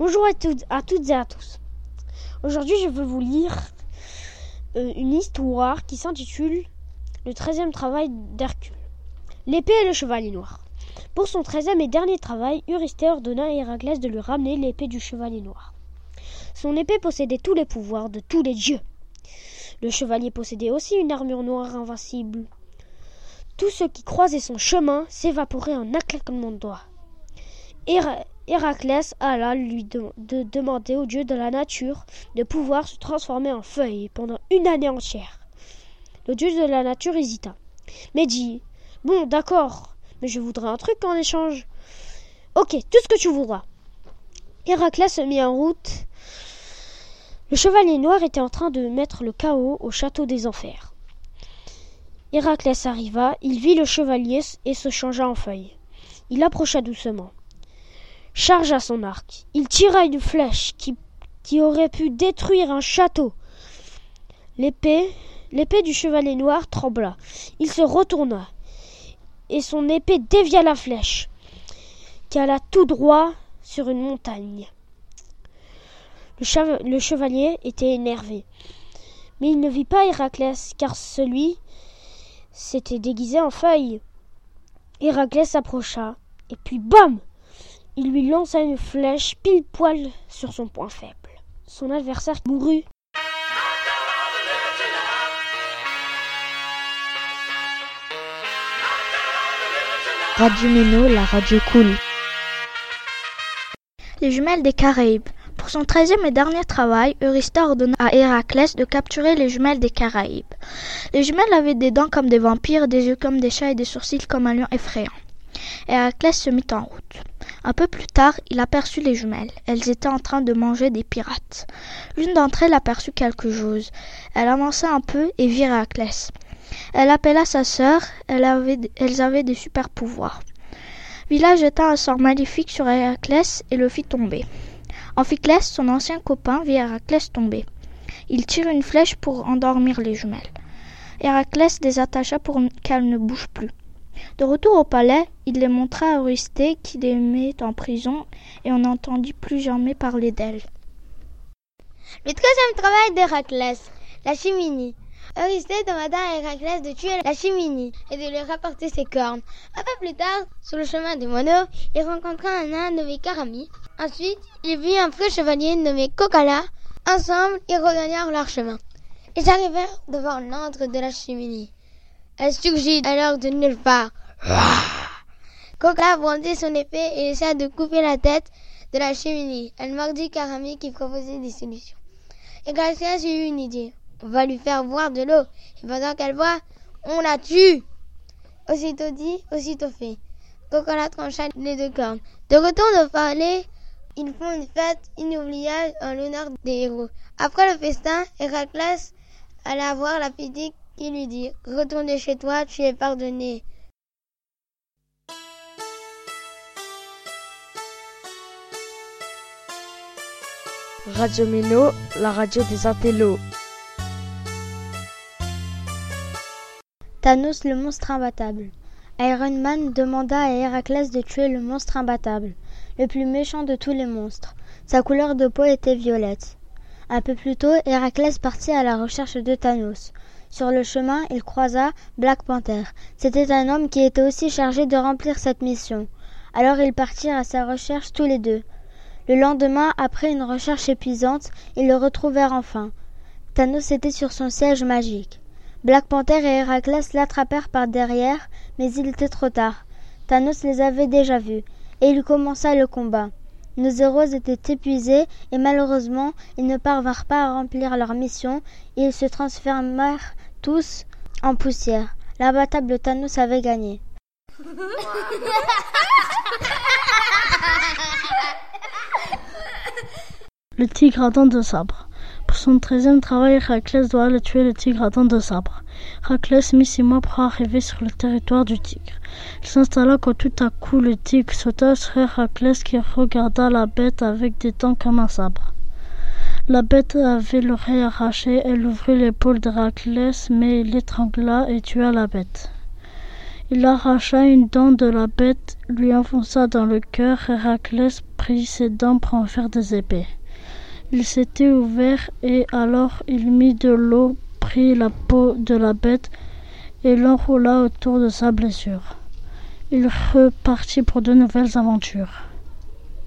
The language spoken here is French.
Bonjour à toutes, et à tous. Aujourd'hui, je veux vous lire euh, une histoire qui s'intitule Le treizième travail d'Hercule. L'épée et le chevalier noir. Pour son treizième et dernier travail, Eurysthée ordonna à Héraclès de lui ramener l'épée du chevalier noir. Son épée possédait tous les pouvoirs de tous les dieux. Le chevalier possédait aussi une armure noire invincible. Tout ce qui croisait son chemin s'évaporait en un claquement de doigts. Héraclès alla lui de demander au dieu de la nature de pouvoir se transformer en feuille pendant une année entière. Le dieu de la nature hésita, mais dit Bon, d'accord, mais je voudrais un truc en échange. Ok, tout ce que tu voudras. Héraclès se mit en route. Le chevalier noir était en train de mettre le chaos au château des enfers. Héraclès arriva, il vit le chevalier et se changea en feuille. Il approcha doucement chargea son arc. Il tira une flèche qui, aurait pu détruire un château. L'épée, l'épée du chevalier noir trembla. Il se retourna, et son épée dévia la flèche, qui alla tout droit sur une montagne. Le, le chevalier était énervé, mais il ne vit pas Héraclès, car celui s'était déguisé en feuille. Héraclès s'approcha, et puis bam il lui lança une flèche pile poil sur son point faible. Son adversaire mourut. Radio Mino, la radio cool. Les jumelles des Caraïbes. Pour son treizième et dernier travail, Eurysthée ordonna à Héraclès de capturer les jumelles des Caraïbes. Les jumelles avaient des dents comme des vampires, des yeux comme des chats et des sourcils comme un lion effrayant. Héraclès se mit en route. Un peu plus tard, il aperçut les jumelles. Elles étaient en train de manger des pirates. L'une d'entre elles aperçut quelque chose. Elle avança un peu et vit Héraclès. Elle appela sa sœur. elles avaient des super pouvoirs. Villa jeta un sort maléfique sur Héraclès et le fit tomber. Amphiclès, son ancien copain, vit Héraclès tomber. Il tire une flèche pour endormir les jumelles. Héraclès les attacha pour qu'elles ne bougent plus. De retour au palais, il les montra à Eurysthée qui les met en prison et on n'entendit plus jamais parler d'elle. Le troisième travail d'Héraclès, la chimie. Eurysthée demanda à Héraclès de tuer la chimie et de lui rapporter ses cornes. Un peu plus tard, sur le chemin des moineaux, il rencontra un nain nommé Karami. Ensuite, il vit un feu chevalier nommé Kokala. Ensemble, ils regagnèrent leur chemin. Ils arrivèrent devant l'antre de la chimie. Elle surgit alors de nulle part? Coca brandit son épée et essaie de couper la tête de la cheminée. Elle mordit Karami qui proposait des solutions. Et Gracias eut une idée. On va lui faire boire de l'eau. Et pendant qu'elle boit, on la tue. Aussitôt dit, aussitôt fait. Coca trancha les deux cornes. De retour au palais, ils font une fête inoubliable en l'honneur des héros. Après le festin, Héraclès alla voir la petite il lui dit Retournez chez toi, tu es pardonné. Radio Mino, la radio des intellos. Thanos le monstre imbattable. Iron Man demanda à Héraclès de tuer le monstre imbattable, le plus méchant de tous les monstres. Sa couleur de peau était violette. Un peu plus tôt, Héraclès partit à la recherche de Thanos. Sur le chemin, il croisa Black Panther. C'était un homme qui était aussi chargé de remplir cette mission. Alors ils partirent à sa recherche tous les deux. Le lendemain, après une recherche épuisante, ils le retrouvèrent enfin. Thanos était sur son siège magique. Black Panther et Héraclès l'attrapèrent par derrière, mais il était trop tard. Thanos les avait déjà vus, et il commença le combat. Nos héros étaient épuisés et malheureusement ils ne parvinrent pas à remplir leur mission et ils se transformèrent tous en poussière. L'abattable Thanos avait gagné. Le tigre à dents de sabre. Son treizième travail, Héraclès doit aller tuer le tigre à dents de sabre. Héraclès mit six mois pour arriver sur le territoire du tigre. Il s'installa quand tout à coup le tigre sauta sur Héraclès qui regarda la bête avec des dents comme un sabre. La bête avait l'oreille arrachée, elle ouvrit l'épaule d'Héraclès, mais il l'étrangla et tua la bête. Il arracha une dent de la bête, lui enfonça dans le cœur. Héraclès prit ses dents pour en faire des épées. Il s'était ouvert et alors il mit de l'eau, prit la peau de la bête et l'enroula autour de sa blessure. Il repartit pour de nouvelles aventures.